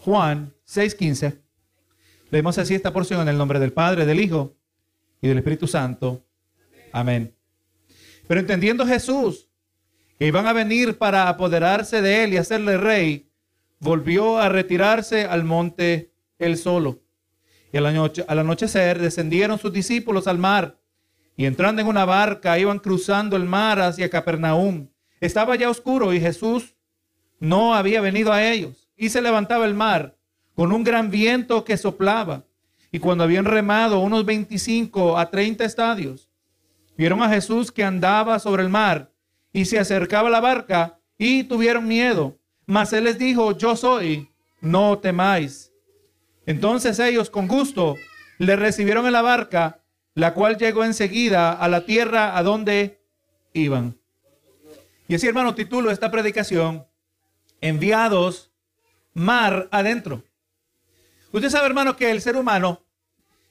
Juan 6:15. Leemos así esta porción en el nombre del Padre, del Hijo y del Espíritu Santo. Amén. Pero entendiendo Jesús que iban a venir para apoderarse de él y hacerle rey, volvió a retirarse al monte él solo. Y al, al anochecer descendieron sus discípulos al mar y entrando en una barca iban cruzando el mar hacia Capernaum. Estaba ya oscuro y Jesús no había venido a ellos. Y se levantaba el mar con un gran viento que soplaba. Y cuando habían remado unos 25 a 30 estadios, vieron a Jesús que andaba sobre el mar y se acercaba a la barca y tuvieron miedo. Mas él les dijo, yo soy, no temáis. Entonces ellos con gusto le recibieron en la barca, la cual llegó enseguida a la tierra a donde iban. Y así, hermano, titulo esta predicación, enviados mar adentro. Usted sabe, hermano, que el ser humano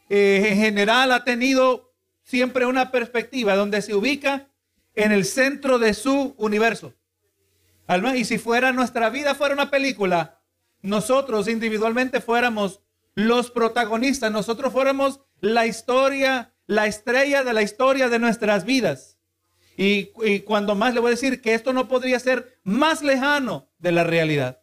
eh, en general ha tenido siempre una perspectiva donde se ubica en el centro de su universo. Y si fuera nuestra vida fuera una película, nosotros individualmente fuéramos los protagonistas, nosotros fuéramos la historia, la estrella de la historia de nuestras vidas. Y, cuando más le voy a decir que esto no podría ser más lejano de la realidad.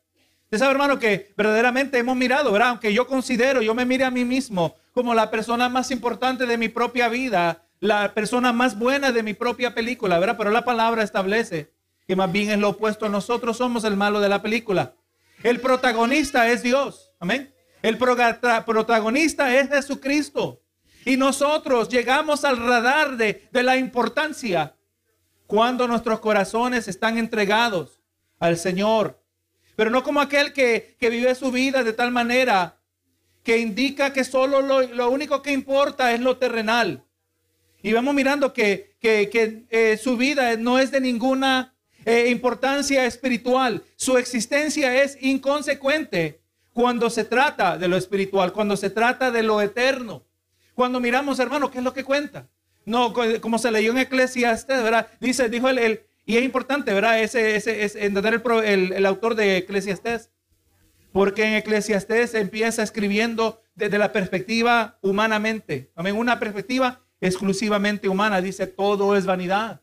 Usted sabe, hermano, que verdaderamente hemos mirado, ¿verdad? Aunque yo considero, yo me mire a mí mismo como la persona más importante de mi propia vida, la persona más buena de mi propia película, ¿verdad? Pero la palabra establece que más bien es lo opuesto. Nosotros somos el malo de la película. El protagonista es Dios. Amén. El protagonista es Jesucristo. Y nosotros llegamos al radar de, la importancia cuando nuestros corazones están entregados al Señor. Pero no como aquel que, vive su vida de tal manera que indica que solo lo, único que importa es lo terrenal. Y vamos mirando que, eh, su vida no es de ninguna eh, importancia espiritual. Su existencia es inconsecuente cuando se trata de lo espiritual, cuando se trata de lo eterno. Cuando miramos, hermano, ¿qué es lo que cuenta? No, como se leyó en Eclesiastes, ¿verdad? Dice, dijo él, y es importante, ¿verdad? Ese, ese, es entender el, autor de Eclesiastes. Porque en Eclesiastes empieza escribiendo desde la perspectiva humanamente. Amén. Una perspectiva exclusivamente humana. Dice, todo es vanidad.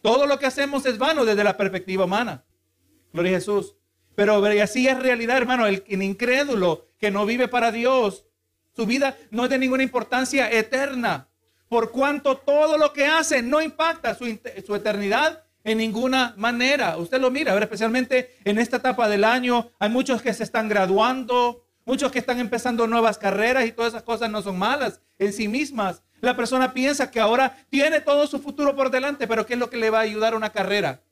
Todo lo que hacemos es vano desde la perspectiva humana. Gloria a Jesús. Pero así es realidad, hermano. El, incrédulo que no vive para Dios, su vida no es de ninguna importancia eterna. Por cuanto todo lo que hace no impacta su, eternidad en ninguna manera. Usted lo mira, especialmente en esta etapa del año. Hay muchos que se están graduando, muchos que están empezando nuevas carreras y todas esas cosas no son malas en sí mismas. La persona piensa que ahora tiene todo su futuro por delante, pero ¿qué es lo que le va a ayudar una carrera?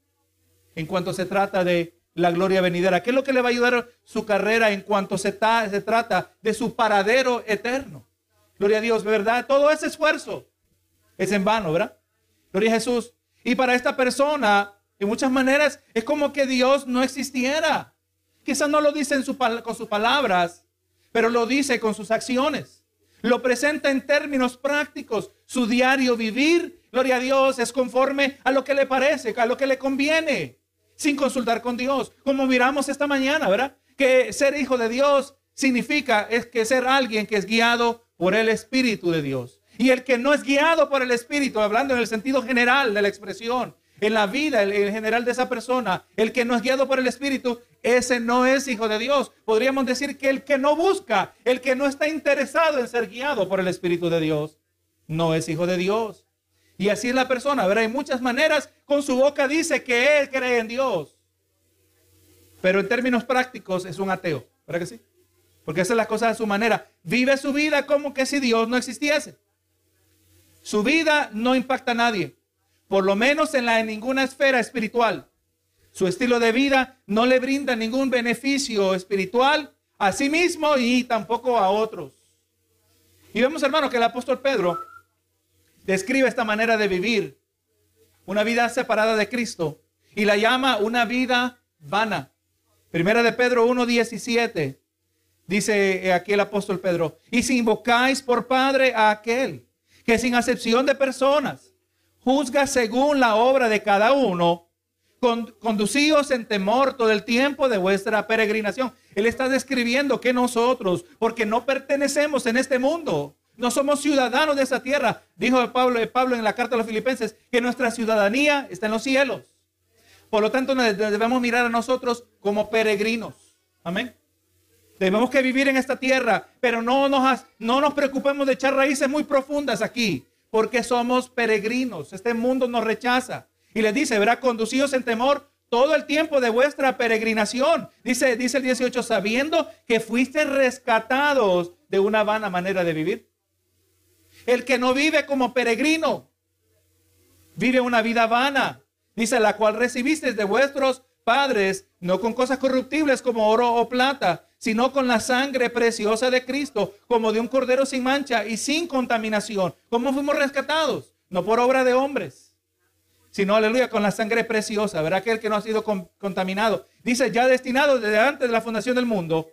En cuanto se trata de la gloria venidera. ¿Qué es lo que le va a ayudar su carrera en cuanto se, se trata de su paradero eterno? Gloria a Dios, ¿verdad? Todo ese esfuerzo es en vano, ¿verdad? Gloria a Jesús. Y para esta persona, en muchas maneras, es como que Dios no existiera. Quizás no lo dice con sus palabras, pero lo dice con sus acciones. Lo presenta en términos prácticos. Su diario vivir, gloria a Dios, es conforme a lo que le parece, a lo que le conviene sin consultar con Dios. Como miramos esta mañana, ¿verdad? Que ser hijo de Dios significa es que ser alguien que es guiado por el Espíritu de Dios. Y el que no es guiado por el Espíritu, hablando en el sentido general de la expresión, en la vida en general de esa persona, el que no es guiado por el Espíritu, ese no es hijo de Dios. Podríamos decir que el que no busca, el que no está interesado en ser guiado por el Espíritu de Dios, no es hijo de Dios. Y así es la persona, ¿verdad? En muchas maneras, con su boca dice que él cree en Dios. Pero en términos prácticos es un ateo, ¿verdad que sí? Porque hace las cosas de su manera. Vive su vida como que si Dios no existiese. Su vida no impacta a nadie, por lo menos en, la, en ninguna esfera espiritual. Su estilo de vida no le brinda ningún beneficio espiritual a sí mismo y tampoco a otros. Y vemos, hermano, que el apóstol Pedro describe esta manera de vivir, una vida separada de Cristo, y la llama una vida vana. Primera de Pedro 1.17, dice aquí el apóstol Pedro, y si invocáis por Padre a aquel que sin acepción de personas juzga según la obra de cada uno, Con, en temor todo el tiempo de vuestra peregrinación. Él está describiendo que nosotros, porque no pertenecemos en este mundo, no somos ciudadanos de esa tierra. Dijo Pablo, Pablo en la carta a los filipenses que nuestra ciudadanía está en los cielos. Por lo tanto, debemos mirar a nosotros como peregrinos. Amén. Debemos que vivir en esta tierra, pero no nos, no nos preocupemos de echar raíces muy profundas aquí, porque somos peregrinos. Este mundo nos rechaza. Y le dice, verá, conducidos en temor todo el tiempo de vuestra peregrinación. Dice, dice el 18, sabiendo que fuiste rescatados de una vana manera de vivir. El que no vive como peregrino, vive una vida vana. Dice, la cual recibiste de vuestros padres, no con cosas corruptibles como oro o plata, sino con la sangre preciosa de Cristo, como de un cordero sin mancha y sin contaminación. ¿Cómo fuimos rescatados? No por obra de hombres, sino, aleluya, con la sangre preciosa, verá aquel que no ha sido contaminado. Dice, ya destinado desde antes de la fundación del mundo,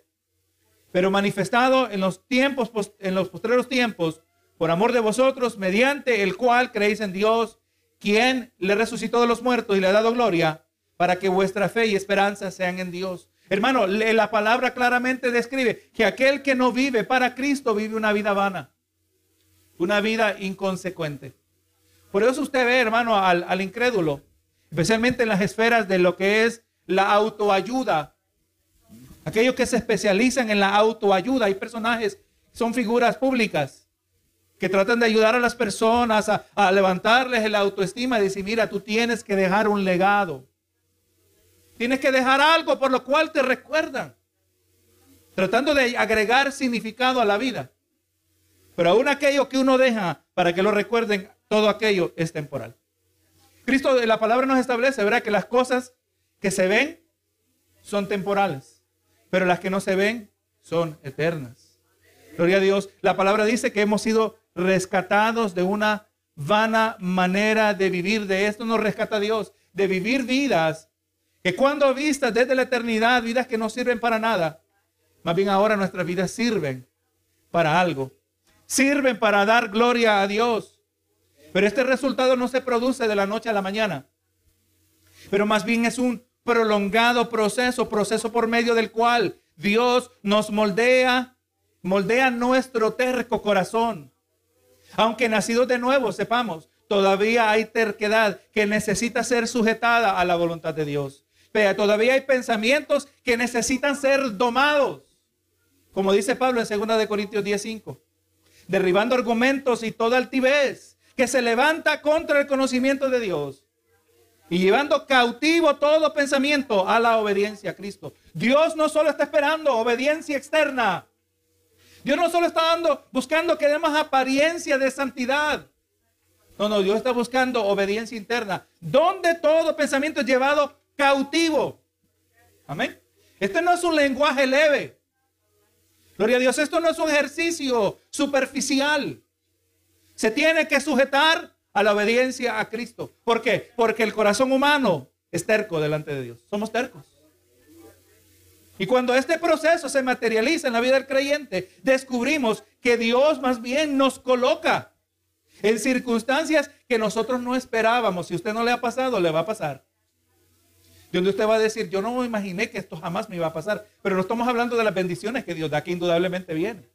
pero manifestado en los tiempos, en los postreros tiempos, por amor de vosotros, mediante el cual creéis en Dios, quien le resucitó de los muertos y le ha dado gloria, para que vuestra fe y esperanza sean en Dios. Hermano, la palabra claramente describe que aquel que no vive para Cristo vive una vida vana, una vida inconsecuente. Por eso usted ve, hermano, al, incrédulo, especialmente en las esferas de lo que es la autoayuda, aquellos que se especializan en la autoayuda, hay personajes, son figuras públicas que tratan de ayudar a las personas a, levantarles la autoestima y decir, mira, tú tienes que dejar un legado. Tienes que dejar algo por lo cual te recuerdan. Tratando de agregar significado a la vida. Pero aún aquello que uno deja para que lo recuerden, todo aquello es temporal. Cristo, la palabra nos establece, ¿verdad? Que las cosas que se ven son temporales, pero las que no se ven son eternas. Gloria a Dios. La palabra dice que hemos sido rescatados de una vana manera de vivir. De esto nos rescata Dios, de vivir vidas que cuando vistas desde la eternidad, vidas que no sirven para nada, más bien ahora nuestras vidas sirven para algo. Sirven para dar gloria a Dios. Pero este resultado no se produce de la noche a la mañana. Pero más bien es un prolongado proceso, proceso por medio del cual Dios nos moldea, moldea nuestro terco corazón aunque nacidos de nuevo, sepamos, todavía hay terquedad que necesita ser sujetada a la voluntad de Dios. Pero todavía hay pensamientos que necesitan ser domados. Como dice Pablo en 2 de Corintios 10:5, derribando argumentos y toda altivez que se levanta contra el conocimiento de Dios y llevando cautivo todo pensamiento a la obediencia a Cristo. Dios no solo está esperando obediencia externa, Dios no solo está dando, buscando que demos apariencia de santidad. No, no, Dios está buscando obediencia interna. Donde todo pensamiento es llevado cautivo. Amén. Este no es un lenguaje leve. Gloria a Dios, esto no es un ejercicio superficial. Se tiene que sujetar a la obediencia a Cristo. ¿Por qué? Porque el corazón humano es terco delante de Dios. Somos tercos. Y cuando este proceso se materializa en la vida del creyente, descubrimos que Dios más bien nos coloca en circunstancias que nosotros no esperábamos. Si usted no le ha pasado, le va a pasar. Donde usted va a decir, yo no imaginé que esto jamás me iba a pasar. Pero no estamos hablando de las bendiciones que Dios da, que indudablemente vienen.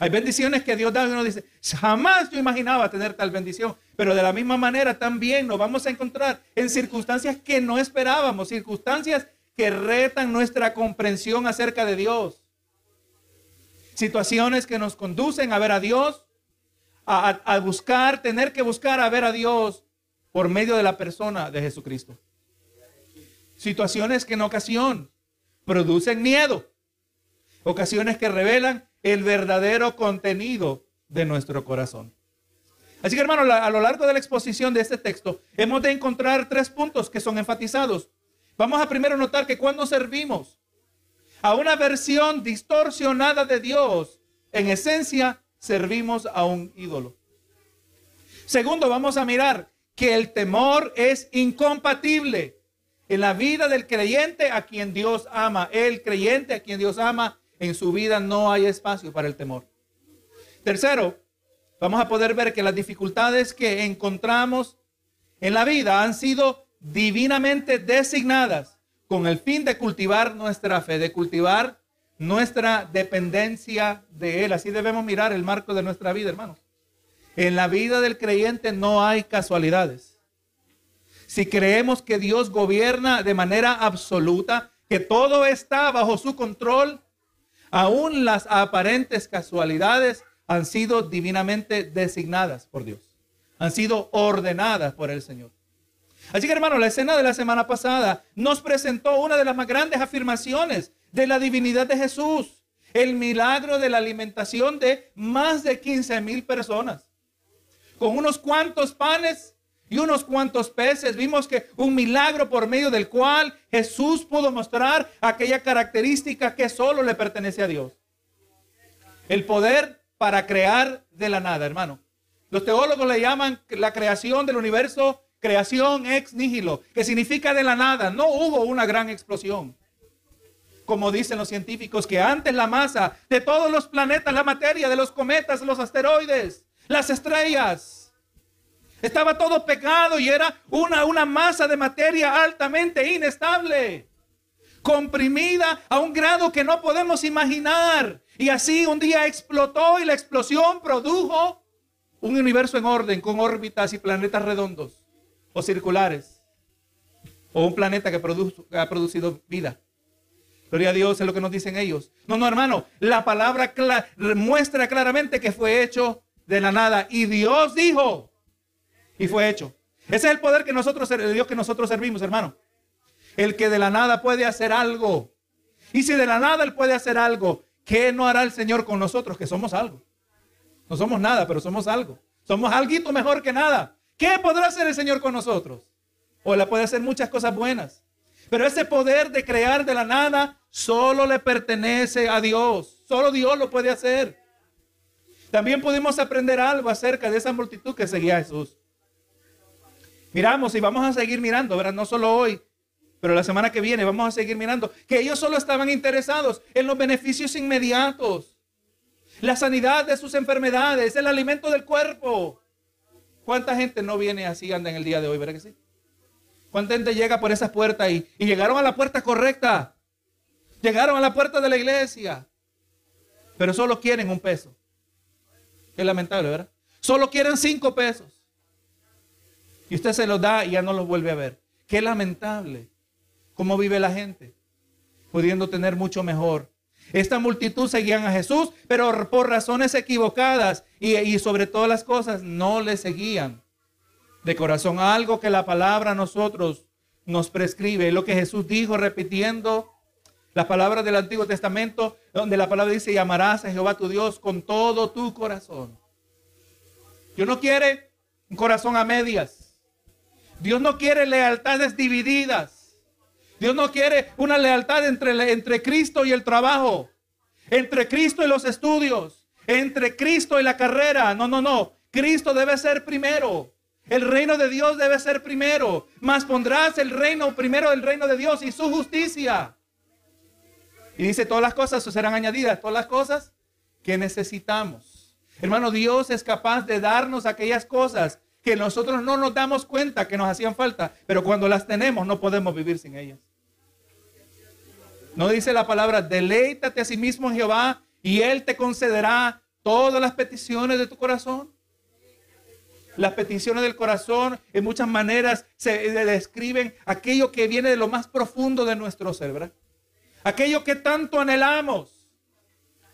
Hay bendiciones que Dios da y uno dice, jamás yo imaginaba tener tal bendición. Pero de la misma manera también nos vamos a encontrar en circunstancias que no esperábamos, circunstancias que retan nuestra comprensión acerca de Dios. Situaciones que nos conducen a ver a Dios, a, buscar, tener que buscar a ver a Dios por medio de la persona de Jesucristo. Situaciones que en ocasión producen miedo. Ocasiones que revelan el verdadero contenido de nuestro corazón. Así que hermano, a lo largo de la exposición de este texto, hemos de encontrar tres puntos que son enfatizados. Vamos a primero notar que cuando servimos a una versión distorsionada de Dios, en esencia servimos a un ídolo. Segundo, vamos a mirar que el temor es incompatible en la vida del creyente a quien Dios ama. El creyente a quien Dios ama, en su vida no hay espacio para el temor. Tercero, vamos a poder ver que las dificultades que encontramos en la vida han sido divinamente designadas con el fin de cultivar nuestra fe, de cultivar nuestra dependencia de Él. Así debemos mirar el marco de nuestra vida, hermanos. En la vida del creyente no hay casualidades. Si creemos que Dios gobierna de manera absoluta, que todo está bajo su control, aún las aparentes casualidades han sido divinamente designadas por Dios. Han sido ordenadas por el Señor. Así que hermano, la escena de la semana pasada nos presentó una de las más grandes afirmaciones de la divinidad de Jesús. El milagro de la alimentación de más de 15 mil personas. Con unos cuantos panes y unos cuantos peces. Vimos que un milagro por medio del cual Jesús pudo mostrar aquella característica que solo le pertenece a Dios. El poder para crear de la nada, hermano. Los teólogos le llaman la creación del universo creación ex nihilo, que significa de la nada. No hubo una gran explosión. Como dicen los científicos, que antes la masa de todos los planetas, la materia de los cometas, los asteroides, las estrellas, estaba todo pegado y era una, una masa de materia altamente inestable, comprimida a un grado que no podemos imaginar. Y así un día explotó y la explosión produjo un universo en orden con órbitas y planetas redondos o circulares. O un planeta que, ha producido vida. Gloria a Dios es lo que nos dicen ellos. No, no, hermano. La palabra muestra claramente que fue hecho de la nada. Y Dios dijo. Y fue hecho. Ese es el poder que nosotros, el Dios que nosotros servimos, hermano. El que de la nada puede hacer algo. Y si de la nada Él puede hacer algo, ¿qué no hará el Señor con nosotros que somos algo? No somos nada, pero somos algo. Somos algo mejor que nada. ¿Qué podrá hacer el Señor con nosotros? O le puede hacer muchas cosas buenas. Pero ese poder de crear de la nada solo le pertenece a Dios. Solo Dios lo puede hacer. También pudimos aprender algo acerca de esa multitud que seguía a Jesús. Miramos y vamos a seguir mirando, ¿verdad? No solo hoy, pero la semana que viene vamos a seguir mirando que ellos solo estaban interesados en los beneficios inmediatos la sanidad de sus enfermedades, el alimento del cuerpo. ¿Cuánta gente no viene así, anda en el día de hoy, verdad que sí? ¿Cuánta gente llega por esas puertas y, y llegaron a la puerta correcta? Llegaron a la puerta de la iglesia, pero solo quieren un peso. Qué lamentable, ¿verdad? Solo quieren cinco pesos. Y usted se los da y ya no los vuelve a ver. Qué lamentable. ¿Cómo vive la gente? Pudiendo tener mucho mejor esta multitud seguían a Jesús, pero por razones equivocadas y, sobre todas las cosas no le seguían de corazón. Algo que la palabra a nosotros nos prescribe, lo que Jesús dijo repitiendo las palabras del Antiguo Testamento, donde la palabra dice, llamarás a Jehová tu Dios con todo tu corazón. Dios no quiere un corazón a medias. Dios no quiere lealtades divididas. Dios no quiere una lealtad entre, entre Cristo y el trabajo, entre Cristo y los estudios, entre Cristo y la carrera. No, no, no. Cristo debe ser primero. El reino de Dios debe ser primero. Mas pondrás el reino primero del reino de Dios y su justicia. Y dice, todas las cosas serán añadidas, todas las cosas que necesitamos. Hermano, Dios es capaz de darnos aquellas cosas que nosotros no nos damos cuenta que nos hacían falta, pero cuando las tenemos no podemos vivir sin ellas. No dice la palabra, deleítate a sí mismo en Jehová y Él te concederá todas las peticiones de tu corazón. Las peticiones del corazón en muchas maneras se describen aquello que viene de lo más profundo de nuestro ser, Aquello que tanto anhelamos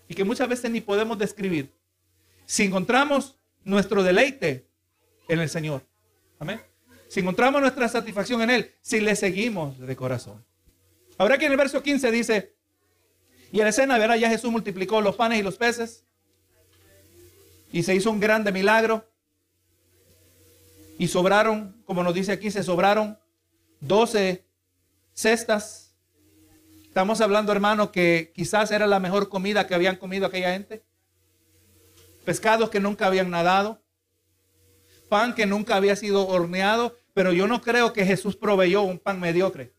y que muchas veces ni podemos describir. Si encontramos nuestro deleite en el Señor. Amén. Si encontramos nuestra satisfacción en Él, si le seguimos de corazón. Ahora que en el verso 15 dice, y en la escena, verá, ya Jesús multiplicó los panes y los peces. Y se hizo un grande milagro. Y sobraron, como nos dice aquí, se sobraron 12 cestas. Estamos hablando, hermano, que quizás era la mejor comida que habían comido aquella gente. Pescados que nunca habían nadado. Pan que nunca había sido horneado. Pero yo no creo que Jesús proveyó un pan mediocre.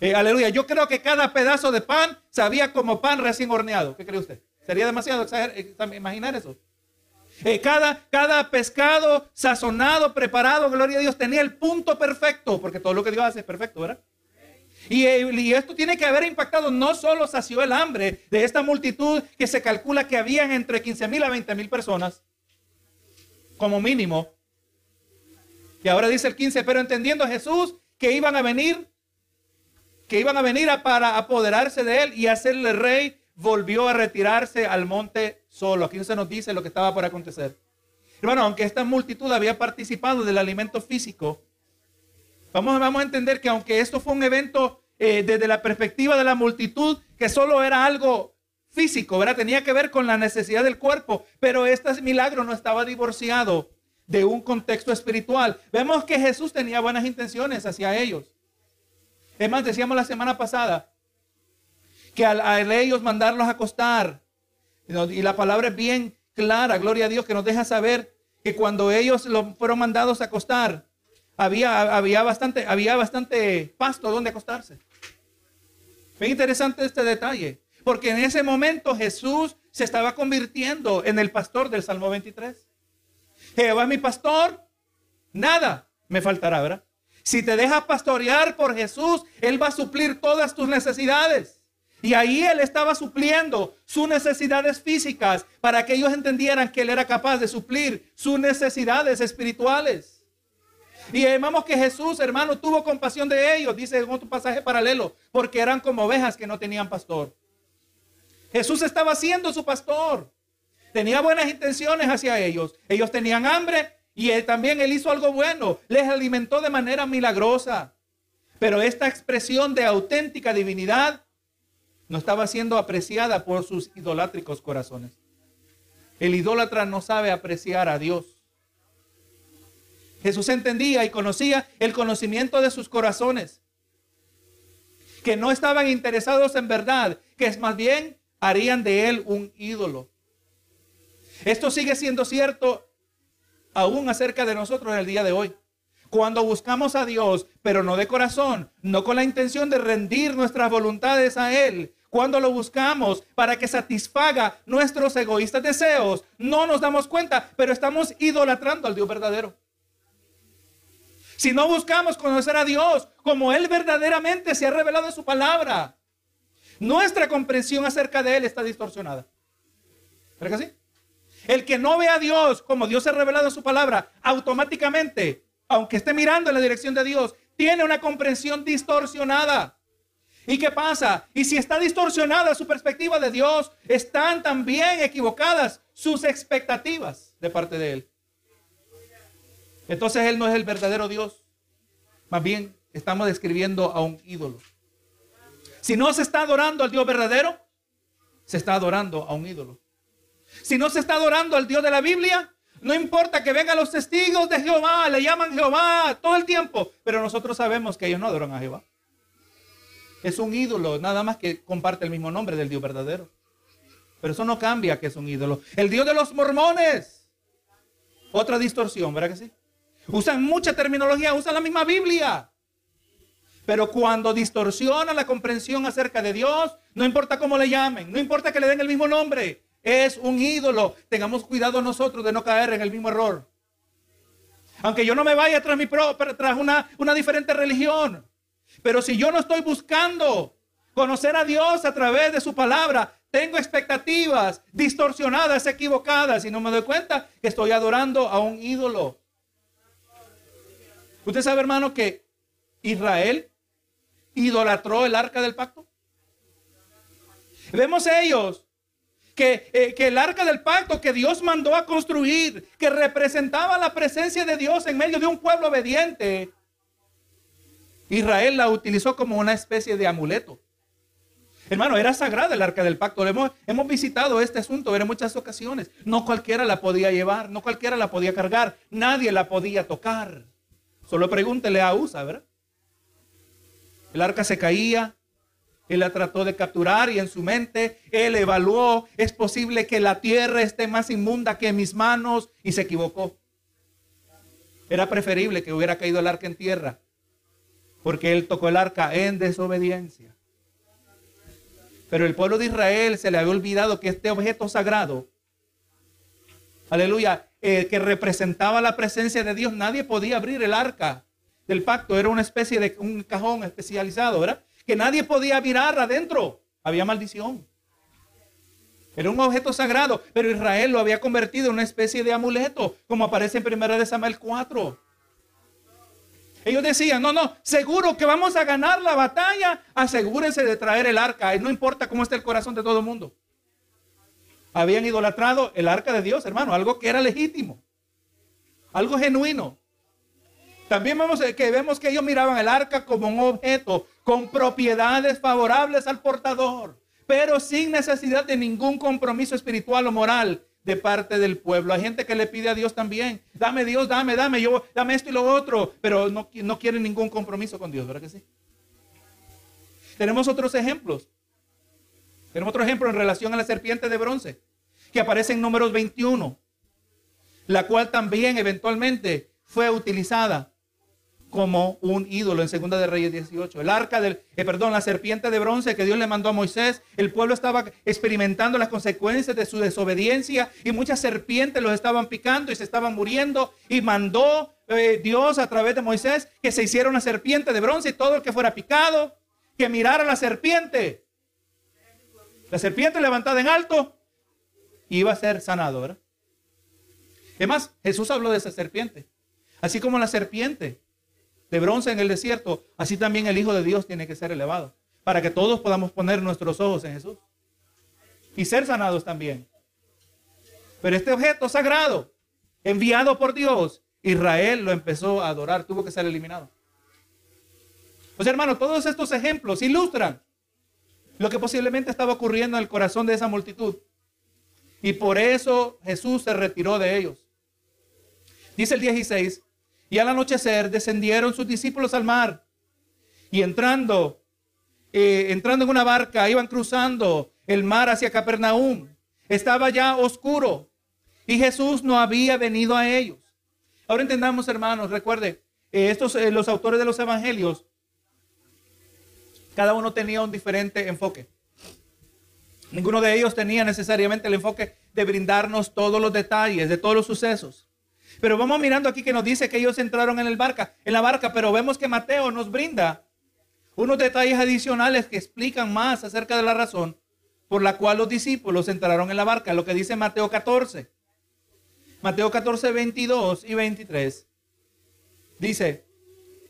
Eh, aleluya. Yo creo que cada pedazo de pan sabía como pan recién horneado. ¿Qué cree usted? Sería demasiado imaginar eso. Eh, cada, cada pescado sazonado, preparado, gloria a Dios, tenía el punto perfecto, porque todo lo que Dios hace es perfecto, ¿verdad? Y, eh, y, esto tiene que haber impactado, no solo sació el hambre de esta multitud que se calcula que habían entre 15 mil a 20 mil personas, como mínimo. Y ahora dice el 15, pero entendiendo Jesús que iban a venir, que iban a venir a, para apoderarse de él y hacerle rey, volvió a retirarse al monte solo. Aquí no se nos dice lo que estaba por acontecer. Hermano, aunque esta multitud había participado del alimento físico, vamos, vamos a entender que aunque esto fue un evento eh, desde la perspectiva de la multitud, que solo era algo físico, ¿verdad? Tenía que ver con la necesidad del cuerpo, pero este milagro no estaba divorciado de un contexto espiritual. Vemos que Jesús tenía buenas intenciones hacia ellos. Es más, decíamos la semana pasada que al, ellos mandarlos a acostar, y la palabra es bien clara, gloria a Dios, que nos deja saber que cuando ellos fueron mandados a acostar, había, había, bastante, había bastante pasto donde acostarse. Fue interesante este detalle, porque en ese momento Jesús se estaba convirtiendo en el pastor del Salmo 23. Jehová es mi pastor, nada me faltará, ¿verdad? Si te dejas pastorear por Jesús, Él va a suplir todas tus necesidades. Y ahí Él estaba supliendo sus necesidades físicas para que ellos entendieran que Él era capaz de suplir sus necesidades espirituales. Y vemos que Jesús, hermano, tuvo compasión de ellos, dice en otro pasaje paralelo, porque eran como ovejas que no tenían pastor. Jesús estaba siendo su pastor. Tenía buenas intenciones hacia ellos. Ellos tenían hambre y él, también él hizo algo bueno, les alimentó de manera milagrosa. Pero esta expresión de auténtica divinidad no estaba siendo apreciada por sus idolátricos corazones. El idólatra no sabe apreciar a Dios. Jesús entendía y conocía el conocimiento de sus corazones, que no estaban interesados en verdad, que es más bien harían de él un ídolo. Esto sigue siendo cierto aún acerca de nosotros en el día de hoy. Cuando buscamos a Dios, pero no de corazón, no con la intención de rendir nuestras voluntades a Él, cuando lo buscamos para que satisfaga nuestros egoístas deseos, no nos damos cuenta, pero estamos idolatrando al Dios verdadero. Si no buscamos conocer a Dios como Él verdaderamente se ha revelado en su palabra, nuestra comprensión acerca de Él está distorsionada. ¿Verdad que sí? El que no ve a Dios como Dios se ha revelado en su palabra, automáticamente, aunque esté mirando en la dirección de Dios, tiene una comprensión distorsionada. ¿Y qué pasa? Y si está distorsionada su perspectiva de Dios, están también equivocadas sus expectativas de parte de Él. Entonces Él no es el verdadero Dios. Más bien estamos describiendo a un ídolo. Si no se está adorando al Dios verdadero, se está adorando a un ídolo. Si no se está adorando al Dios de la Biblia, no importa que vengan los testigos de Jehová, le llaman Jehová todo el tiempo, pero nosotros sabemos que ellos no adoran a Jehová. Es un ídolo, nada más que comparte el mismo nombre del Dios verdadero. Pero eso no cambia que es un ídolo. El Dios de los mormones. Otra distorsión, ¿verdad que sí? Usan mucha terminología, usan la misma Biblia. Pero cuando distorsiona la comprensión acerca de Dios, no importa cómo le llamen, no importa que le den el mismo nombre, es un ídolo. Tengamos cuidado nosotros de no caer en el mismo error. Aunque yo no me vaya tras, mi tras una, una diferente religión. Pero si yo no estoy buscando conocer a Dios a través de su palabra, tengo expectativas distorsionadas, equivocadas, y no me doy cuenta que estoy adorando a un ídolo. Usted sabe, hermano, que Israel idolatró el arca del pacto. Vemos ellos eh, que, el arca del pacto que Dios mandó a construir, que representaba la presencia de Dios en medio de un pueblo obediente, Israel la utilizó como una especie de amuleto. Hermano, era sagrada el arca del pacto. Hemos, hemos visitado este asunto en muchas ocasiones. No cualquiera la podía llevar, no cualquiera la podía cargar, nadie la podía tocar. Solo pregúntele a Usa, ¿verdad? El arca se caía, él la trató de capturar y en su mente él evaluó, es posible que la tierra esté más inmunda que mis manos y se equivocó. Era preferible que hubiera caído el arca en tierra, porque él tocó el arca en desobediencia. Pero el pueblo de Israel se le había olvidado que este objeto sagrado aleluya, eh, que representaba la presencia de Dios, nadie podía abrir el arca del pacto. Era una especie de un cajón especializado, ¿verdad? Que nadie podía mirar adentro. Había maldición. Era un objeto sagrado, pero Israel lo había convertido en una especie de amuleto, como aparece en 1 de Samuel 4. Ellos decían, no, no, seguro que vamos a ganar la batalla, asegúrense de traer el arca, y no importa cómo esté el corazón de todo el mundo. Habían idolatrado el arca de Dios, hermano, algo que era legítimo, algo genuino. También vemos que vemos que ellos miraban el arca como un objeto con propiedades favorables al portador, pero sin necesidad de ningún compromiso espiritual o moral de parte del pueblo. Hay gente que le pide a Dios también, dame Dios, dame, dame, yo, dame esto y lo otro, pero no, no quieren ningún compromiso con Dios, ¿verdad que sí? Tenemos otros ejemplos. Tenemos otro ejemplo en relación a la serpiente de bronce, que aparece en números 21, la cual también eventualmente fue utilizada como un ídolo en Segunda de Reyes 18. El arca del, eh, perdón, la serpiente de bronce que Dios le mandó a Moisés. El pueblo estaba experimentando las consecuencias de su desobediencia y muchas serpientes los estaban picando y se estaban muriendo. Y mandó eh, Dios a través de Moisés que se hiciera una serpiente de bronce y todo el que fuera picado, que mirara la serpiente. La serpiente levantada en alto iba a ser sanado, ¿verdad? Es más, Jesús habló de esa serpiente. Así como la serpiente de bronce en el desierto, así también el Hijo de Dios tiene que ser elevado, para que todos podamos poner nuestros ojos en Jesús y ser sanados también. Pero este objeto sagrado, enviado por Dios, Israel lo empezó a adorar, tuvo que ser eliminado. Pues hermano, todos estos ejemplos ilustran lo que posiblemente estaba ocurriendo en el corazón de esa multitud. Y por eso Jesús se retiró de ellos. Dice el 16, y al anochecer descendieron sus discípulos al mar. Y entrando, eh, entrando en una barca, iban cruzando el mar hacia Capernaum. Estaba ya oscuro y Jesús no había venido a ellos. Ahora entendamos, hermanos, recuerde, eh, estos, eh, los autores de los evangelios, cada uno tenía un diferente enfoque. Ninguno de ellos tenía necesariamente el enfoque de brindarnos todos los detalles de todos los sucesos. Pero vamos mirando aquí que nos dice que ellos entraron en el barca, en la barca, pero vemos que Mateo nos brinda unos detalles adicionales que explican más acerca de la razón por la cual los discípulos entraron en la barca, lo que dice Mateo 14. Mateo 14, 22 y 23. Dice,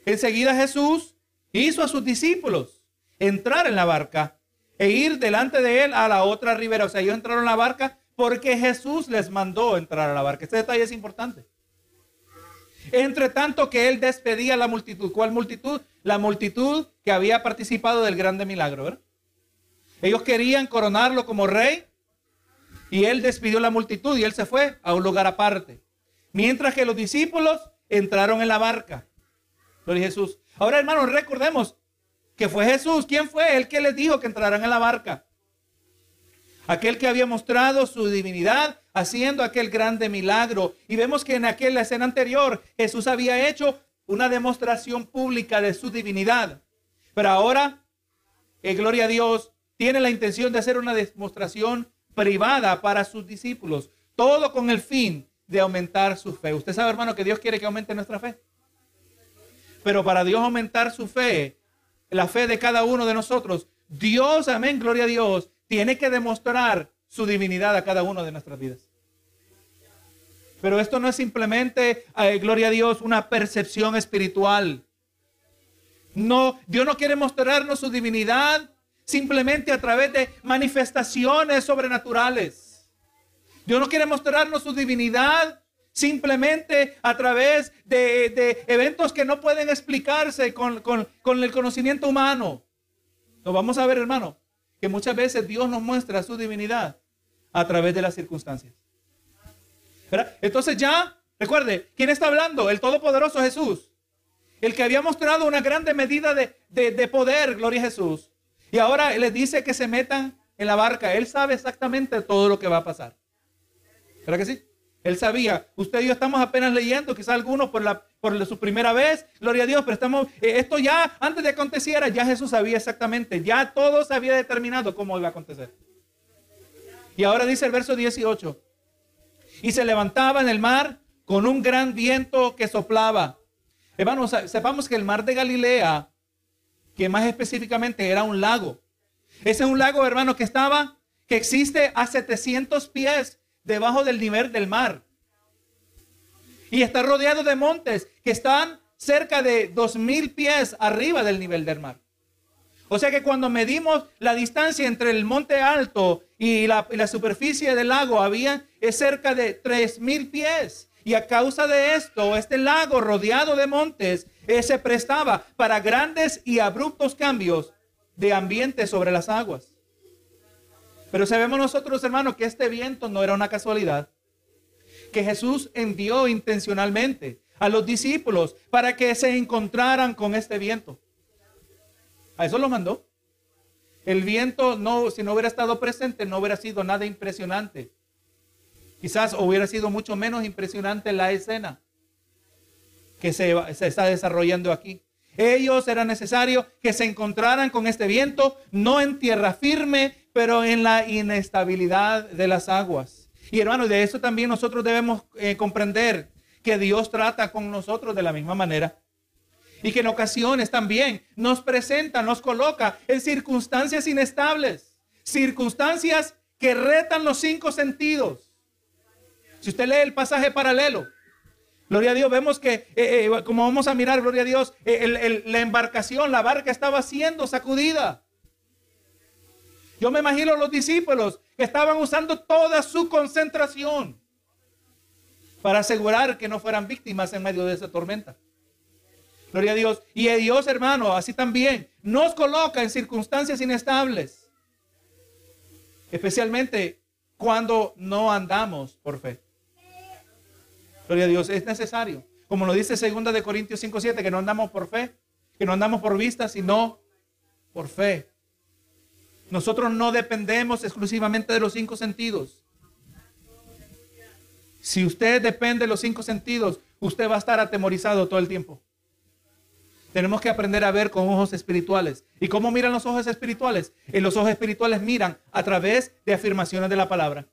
enseguida Jesús hizo a sus discípulos entrar en la barca e ir delante de él a la otra ribera. O sea, ellos entraron en la barca porque Jesús les mandó entrar a la barca. Este detalle es importante. Entre tanto que él despedía a la multitud. ¿Cuál multitud? La multitud que había participado del grande milagro. Ellos querían coronarlo como rey y él despidió a la multitud y él se fue a un lugar aparte. Mientras que los discípulos entraron en la barca. Gloria Jesús. Ahora, hermanos, recordemos que fue Jesús. ¿Quién fue? El que les dijo que entraran en la barca. Aquel que había mostrado su divinidad haciendo aquel grande milagro. Y vemos que en aquella escena anterior Jesús había hecho una demostración pública de su divinidad. Pero ahora, eh, gloria a Dios, tiene la intención de hacer una demostración privada para sus discípulos. Todo con el fin de aumentar su fe. Usted sabe, hermano, que Dios quiere que aumente nuestra fe. Pero para Dios aumentar su fe, la fe de cada uno de nosotros, Dios, amén, gloria a Dios, tiene que demostrar su divinidad a cada uno de nuestras vidas. Pero esto no es simplemente, eh, gloria a Dios, una percepción espiritual. No, Dios no quiere mostrarnos su divinidad simplemente a través de manifestaciones sobrenaturales. Dios no quiere mostrarnos su divinidad simplemente a través de, eventos que no pueden explicarse con, con el conocimiento humano. Lo vamos a ver, hermano, que muchas veces Dios nos muestra su divinidad a través de las circunstancias. Entonces ya, recuerde, ¿quién está hablando? El Todopoderoso Jesús. El que había mostrado una grande medida de, poder, gloria a Jesús. Y ahora les dice que se metan en la barca. Él sabe exactamente todo lo que va a pasar. ¿Verdad que sí? Él sabía. Usted y yo estamos apenas leyendo, quizás algunos por, la, por su primera vez, gloria a Dios, pero estamos, eh, esto ya, antes de aconteciera, ya Jesús sabía exactamente, ya todo se había determinado cómo iba a acontecer. Y ahora dice el verso 18, y se levantaba en el mar con un gran viento que soplaba. Hermanos, sepamos que el mar de Galilea, que más específicamente era un lago, ese es un lago, hermano, que estaba, que existe a 700 pies debajo del nivel del mar. Y está rodeado de montes que están cerca de 2000 pies arriba del nivel del mar. O sea que cuando medimos la distancia entre el monte alto y la, superficie del lago, había es cerca de 3000 pies. Y a causa de esto, este lago rodeado de montes eh, se prestaba para grandes y abruptos cambios de ambiente sobre las aguas. Pero sabemos nosotros, hermanos, que este viento no era una casualidad, que Jesús envió intencionalmente a los discípulos para que se encontraran con este viento. A eso lo mandó. El viento, no, si no hubiera estado presente, no hubiera sido nada impresionante. Quizás hubiera sido mucho menos impresionante la escena que se, se está desarrollando aquí. Ellos era necesario que se encontraran con este viento, no en tierra firme, pero en la inestabilidad de las aguas. Y hermanos, de eso también nosotros debemos eh, comprender que Dios trata con nosotros de la misma manera. Y que en ocasiones también nos presenta, nos coloca en circunstancias inestables, circunstancias que retan los cinco sentidos. Si usted lee el pasaje paralelo, Gloria a Dios, vemos que, eh, eh, como vamos a mirar, gloria a Dios, la embarcación, la barca estaba siendo sacudida. Yo me imagino los discípulos que estaban usando toda su concentración para asegurar que no fueran víctimas en medio de esa tormenta. Gloria a Dios. Y a Dios, hermano, así también nos coloca en circunstancias inestables. Especialmente cuando no andamos por fe. Gloria a Dios, es necesario. Como lo dice segunda de Corintios 5:7, que no andamos por fe, que no andamos por vista, sino por fe. Nosotros no dependemos exclusivamente de los cinco sentidos. Si usted depende de los cinco sentidos, usted va a estar atemorizado todo el tiempo. Tenemos que aprender a ver con ojos espirituales. ¿Y cómo miran los ojos espirituales? En los ojos espirituales miran a través de afirmaciones de la palabra.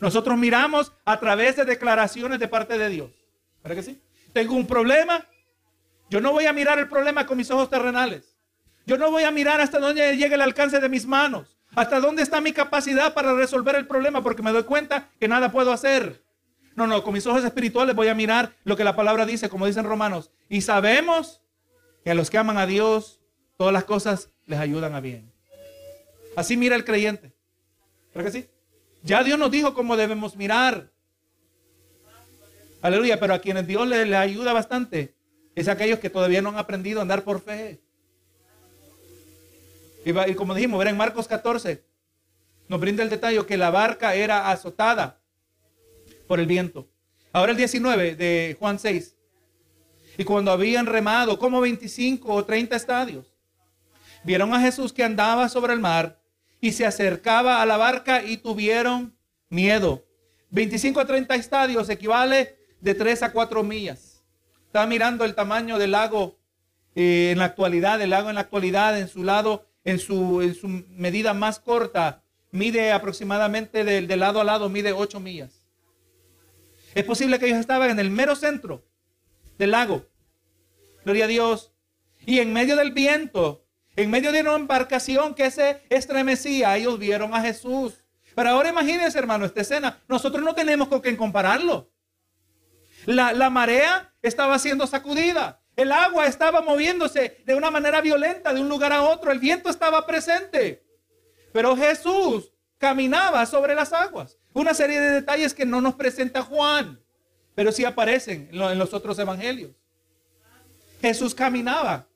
Nosotros miramos a través de declaraciones de parte de Dios. ¿Verdad que sí? Tengo un problema. Yo no voy a mirar el problema con mis ojos terrenales. Yo no voy a mirar hasta dónde llega el alcance de mis manos. Hasta dónde está mi capacidad para resolver el problema porque me doy cuenta que nada puedo hacer. No, no, con mis ojos espirituales voy a mirar lo que la palabra dice, como dicen romanos. Y sabemos que a los que aman a Dios, todas las cosas les ayudan a bien. Así mira el creyente. ¿Verdad que sí? Ya Dios nos dijo cómo debemos mirar. Aleluya, pero a quienes Dios le, ayuda bastante es aquellos que todavía no han aprendido a andar por fe. Y, como dijimos, ver en Marcos 14, nos brinda el detalle que la barca era azotada por el viento. Ahora el 19 de Juan 6. Y cuando habían remado como 25 o 30 estadios, vieron a Jesús que andaba sobre el mar y se acercaba a la barca y tuvieron miedo. 25 a 30 estadios equivale de 3 a 4 millas. Estaba mirando el tamaño del lago eh, en la actualidad, el lago en la actualidad, en su lado, en su, en su medida más corta, mide aproximadamente del, de lado a lado, mide 8 millas. Es posible que ellos estaban en el mero centro del lago. Gloria a Dios. Y en medio del viento, en medio de una embarcación que se estremecía, ellos vieron a Jesús. Pero ahora imagínense, hermano, esta escena. Nosotros no tenemos con quién compararlo. La, la marea estaba siendo sacudida. El agua estaba moviéndose de una manera violenta de un lugar a otro. El viento estaba presente. Pero Jesús caminaba sobre las aguas. Una serie de detalles que no nos presenta Juan, pero sí aparecen en los otros evangelios. Jesús caminaba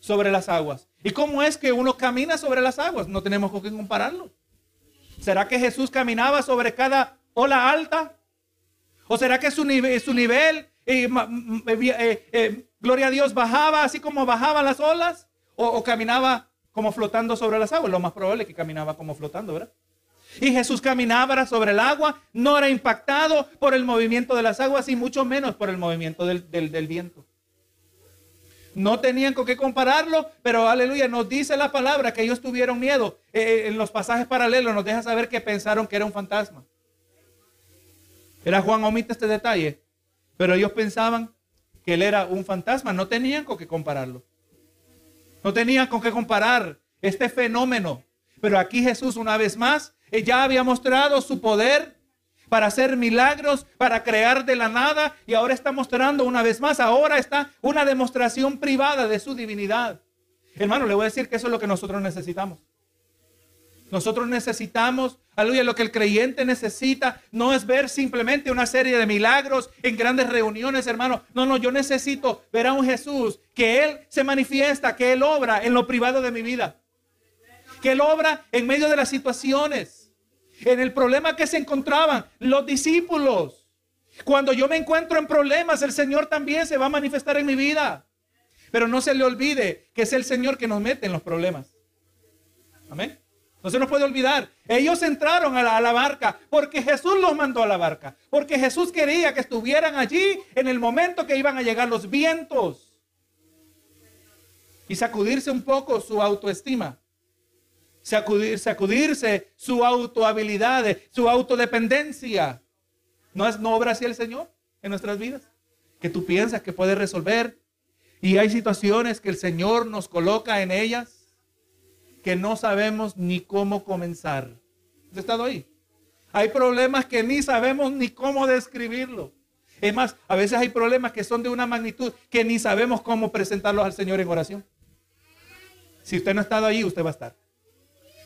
sobre las aguas. ¿Y cómo es que uno camina sobre las aguas? No tenemos con qué compararlo. ¿Será que Jesús caminaba sobre cada ola alta? ¿O será que su nivel, su nivel eh, eh, gloria a Dios, bajaba así como bajaban las olas? ¿O, ¿O, caminaba como flotando sobre las aguas? Lo más probable es que caminaba como flotando, ¿verdad? Y Jesús caminaba sobre el agua, no era impactado por el movimiento de las aguas y mucho menos por el movimiento del, del, del viento. No tenían con qué compararlo, pero aleluya, nos dice la palabra que ellos tuvieron miedo. Eh, eh, en los pasajes paralelos nos deja saber que pensaron que era un fantasma. Era Juan omite este detalle, pero ellos pensaban que él era un fantasma, no tenían con qué compararlo. No tenían con qué comparar este fenómeno. Pero aquí Jesús una vez más ya había mostrado su poder para hacer milagros, para crear de la nada y ahora está mostrando una vez más, ahora está una demostración privada de su divinidad. Hermano, le voy a decir que eso es lo que nosotros necesitamos. Nosotros necesitamos, aleluya, lo que el creyente necesita no es ver simplemente una serie de milagros en grandes reuniones, hermano. No, no, yo necesito ver a un Jesús que Él se manifiesta, que Él obra en lo privado de mi vida. Que Él obra en medio de las situaciones, en el problema que se encontraban los discípulos. Cuando yo me encuentro en problemas, el Señor también se va a manifestar en mi vida. Pero no se le olvide que es el Señor que nos mete en los problemas. Amén. No se nos puede olvidar. Ellos entraron a la, barca porque Jesús los mandó a la barca. Porque Jesús quería que estuvieran allí en el momento que iban a llegar los vientos. Y sacudirse un poco su autoestima. sacudirse su autohabilidad, su autodependencia. ¿No, es, ¿No obra así el Señor en nuestras vidas? Que tú piensas que puedes resolver. Y hay situaciones que el Señor nos coloca en ellas que no sabemos ni cómo comenzar. ¿Has estado ahí? Hay problemas que ni sabemos ni cómo describirlo. Es más, a veces hay problemas que son de una magnitud que ni sabemos cómo presentarlos al Señor en oración. Si usted no ha estado ahí, usted va a estar.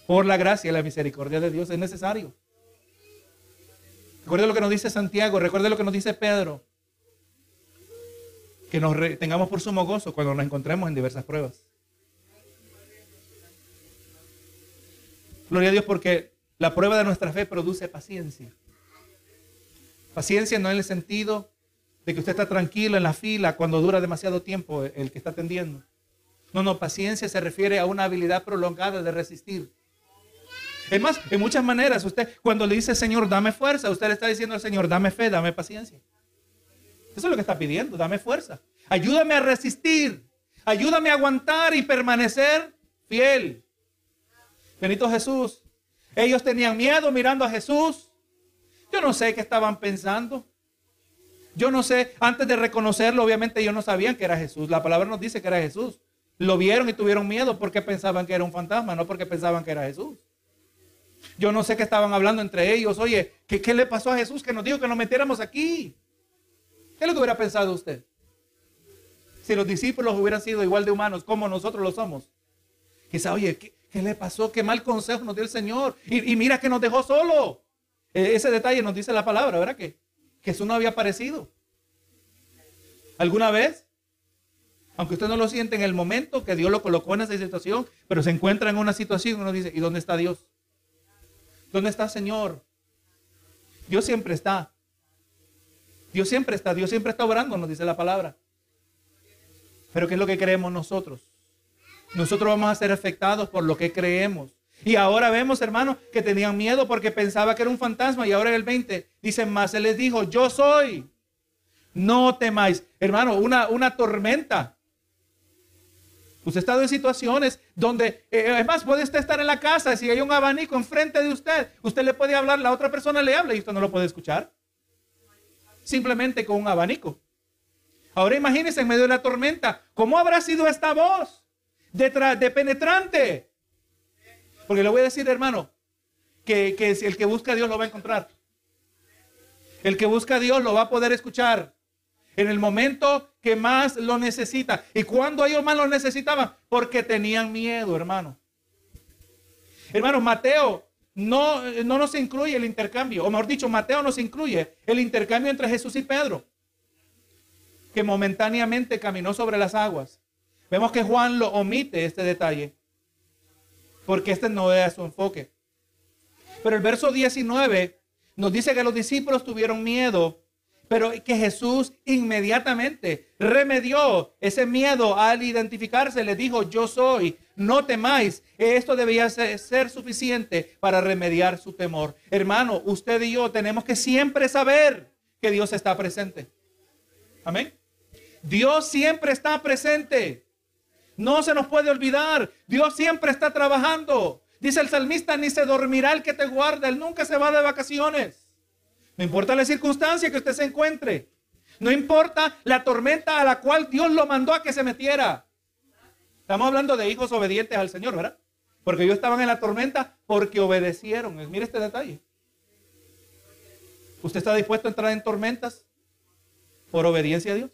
Por la gracia y la misericordia de Dios es necesario. Recuerde lo que nos dice Santiago, recuerde lo que nos dice Pedro. Que nos tengamos por sumo gozo cuando nos encontremos en diversas pruebas. Gloria a Dios porque la prueba de nuestra fe produce paciencia. Paciencia no en el sentido de que usted está tranquilo en la fila cuando dura demasiado tiempo el que está atendiendo. No, no, paciencia se refiere a una habilidad prolongada de resistir. Es más, en muchas maneras, usted cuando le dice Señor, dame fuerza, usted le está diciendo al Señor, dame fe, dame paciencia. Eso es lo que está pidiendo, dame fuerza. Ayúdame a resistir, ayúdame a aguantar y permanecer fiel. Benito Jesús. Ellos tenían miedo mirando a Jesús. Yo no sé qué estaban pensando. Yo no sé, antes de reconocerlo, obviamente ellos no sabían que era Jesús. La palabra nos dice que era Jesús. Lo vieron y tuvieron miedo porque pensaban que era un fantasma, no porque pensaban que era Jesús. Yo no sé qué estaban hablando entre ellos. Oye, ¿qué, qué le pasó a Jesús que nos dijo que nos metiéramos aquí? ¿Qué es lo hubiera pensado usted? Si los discípulos hubieran sido igual de humanos como nosotros lo somos. Quizá, oye, ¿qué, ¿Qué le pasó? ¿Qué mal consejo nos dio el Señor? Y, mira que nos dejó solo. E, ese detalle nos dice la palabra, ¿verdad? Que Jesús no había aparecido. ¿Alguna vez? Aunque usted no lo siente en el momento que Dios lo colocó en esa situación, pero se encuentra en una situación y uno dice, ¿y dónde está Dios? ¿Dónde está Señor? Dios siempre está. Dios siempre está. Dios siempre está orando, nos dice la palabra. Pero ¿qué es lo que creemos nosotros? Nosotros vamos a ser afectados por lo que creemos. Y ahora vemos, hermanos, que tenían miedo porque pensaba que era un fantasma. Y ahora en el 20 dicen más, se les dijo, yo soy. No temáis. Hermano, una, una tormenta. Usted ha estado en situaciones donde, eh, es más, puede usted estar en la casa, si hay un abanico enfrente de usted, usted le puede hablar, la otra persona le habla y usted no lo puede escuchar. Simplemente con un abanico. Ahora imagínese en medio de la tormenta, ¿cómo habrá sido esta voz? De, penetrante. Porque le voy a decir, hermano, que, que el que busca a Dios lo va a encontrar. El que busca a Dios lo va a poder escuchar en el momento que más lo necesita. ¿Y cuando ellos más lo necesitaban? Porque tenían miedo, hermano. Hermano, Mateo no, no nos incluye el intercambio, o mejor dicho, Mateo nos incluye el intercambio entre Jesús y Pedro, que momentáneamente caminó sobre las aguas. Vemos que Juan lo omite este detalle, porque este no era su enfoque. Pero el verso 19 nos dice que los discípulos tuvieron miedo, pero que Jesús inmediatamente remedió ese miedo al identificarse. Le dijo, yo soy, no temáis. Esto debía ser, suficiente para remediar su temor. Hermano, usted y yo tenemos que siempre saber que Dios está presente. Amén. Dios siempre está presente. No se nos puede olvidar. Dios siempre está trabajando. Dice el salmista, ni se dormirá el que te guarda. Él nunca se va de vacaciones. No importa la circunstancia que usted se encuentre. No importa la tormenta a la cual Dios lo mandó a que se metiera. Estamos hablando de hijos obedientes al Señor, ¿verdad? Porque ellos estaban en la tormenta porque obedecieron. Mire este detalle. ¿Usted está dispuesto a entrar en tormentas por obediencia a Dios?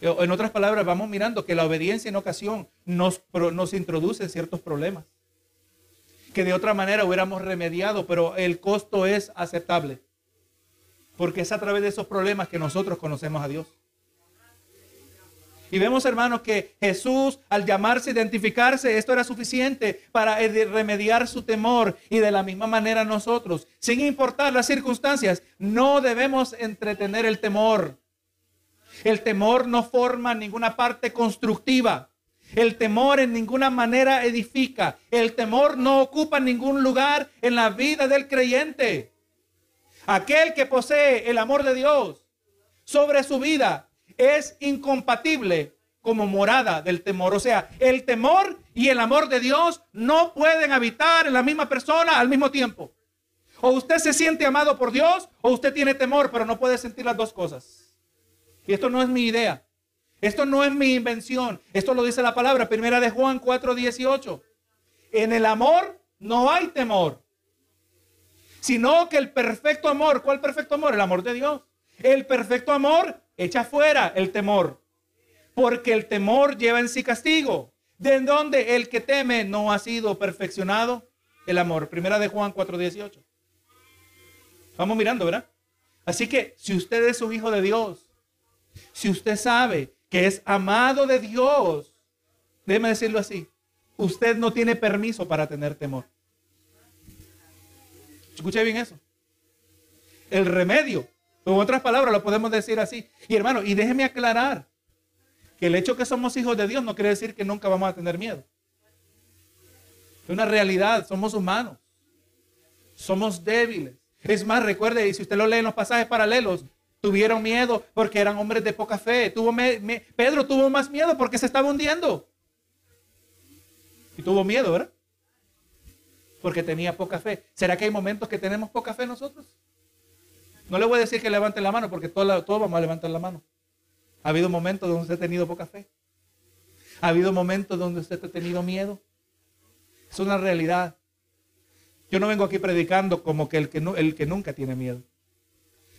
En otras palabras, vamos mirando que la obediencia en ocasión nos, nos introduce ciertos problemas. Que de otra manera hubiéramos remediado, pero el costo es aceptable. Porque es a través de esos problemas que nosotros conocemos a Dios. Y vemos, hermanos, que Jesús, al llamarse, identificarse, esto era suficiente para remediar su temor. Y de la misma manera nosotros, sin importar las circunstancias, no debemos entretener el temor. El temor no forma ninguna parte constructiva. El temor en ninguna manera edifica. El temor no ocupa ningún lugar en la vida del creyente. Aquel que posee el amor de Dios sobre su vida es incompatible como morada del temor. O sea, el temor y el amor de Dios no pueden habitar en la misma persona al mismo tiempo. O usted se siente amado por Dios o usted tiene temor, pero no puede sentir las dos cosas. Y esto no es mi idea. Esto no es mi invención. Esto lo dice la palabra, primera de Juan 4:18. En el amor no hay temor, sino que el perfecto amor, ¿cuál perfecto amor? El amor de Dios. El perfecto amor echa fuera el temor, porque el temor lleva en sí castigo, de donde el que teme no ha sido perfeccionado el amor. Primera de Juan 4:18. Vamos mirando, ¿verdad? Así que si usted es un hijo de Dios, si usted sabe que es amado de Dios, déjeme decirlo así, usted no tiene permiso para tener temor. Escuche bien eso. El remedio, en otras palabras, lo podemos decir así. Y hermano, y déjeme aclarar que el hecho que somos hijos de Dios no quiere decir que nunca vamos a tener miedo. Es una realidad, somos humanos. Somos débiles. Es más, recuerde, y si usted lo lee en los pasajes paralelos, tuvieron miedo porque eran hombres de poca fe. Tuvo Pedro tuvo más miedo porque se estaba hundiendo. Y tuvo miedo, ¿verdad? porque tenía poca fe. ¿Será que hay momentos que tenemos poca fe nosotros? No le voy a decir que levante la mano porque todos, vamos a levantar la mano. Ha habido momentos donde usted ha tenido poca fe. Ha habido momentos donde usted ha tenido miedo. Es una realidad. Yo no vengo aquí predicando como que el que, el que nunca tiene miedo.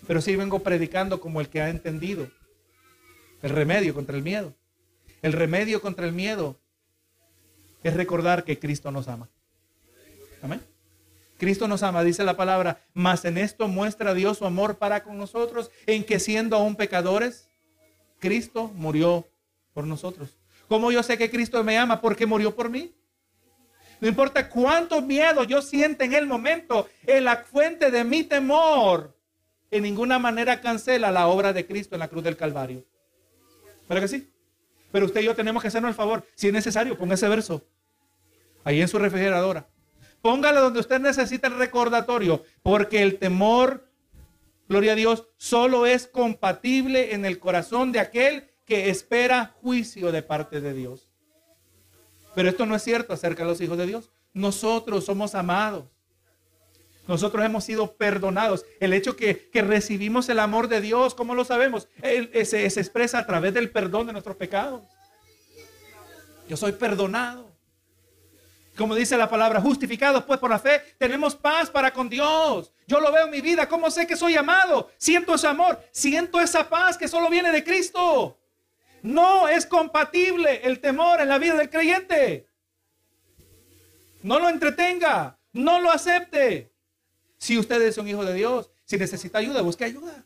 Pero sí vengo predicando como el que ha entendido el remedio contra el miedo. El remedio contra el miedo es recordar que Cristo nos ama. Amén. Cristo nos ama, dice la palabra, mas en esto muestra Dios su amor para con nosotros, en que siendo aún pecadores, Cristo murió por nosotros. ¿Cómo yo sé que Cristo me ama? Porque murió por mí. No importa cuánto miedo yo sienta en el momento, en la fuente de mi temor, en ninguna manera cancela la obra de Cristo en la cruz del Calvario. ¿Verdad que sí? Pero usted y yo tenemos que hacernos el favor. Si es necesario, ponga ese verso ahí en su refrigeradora. Póngalo donde usted necesita el recordatorio, porque el temor, gloria a Dios, solo es compatible en el corazón de aquel que espera juicio de parte de Dios. Pero esto no es cierto acerca de los hijos de Dios. Nosotros somos amados. Nosotros hemos sido perdonados. El hecho que, que recibimos el amor de Dios, ¿cómo lo sabemos? se expresa a través del perdón de nuestros pecados. Yo soy perdonado como dice la palabra, justificados pues por la fe, tenemos paz para con Dios. Yo lo veo en mi vida, ¿cómo sé que soy amado? Siento ese amor, siento esa paz que solo viene de Cristo. No es compatible el temor en la vida del creyente. No lo entretenga, no lo acepte. Si usted es un hijo de Dios, si necesita ayuda, busque ayuda.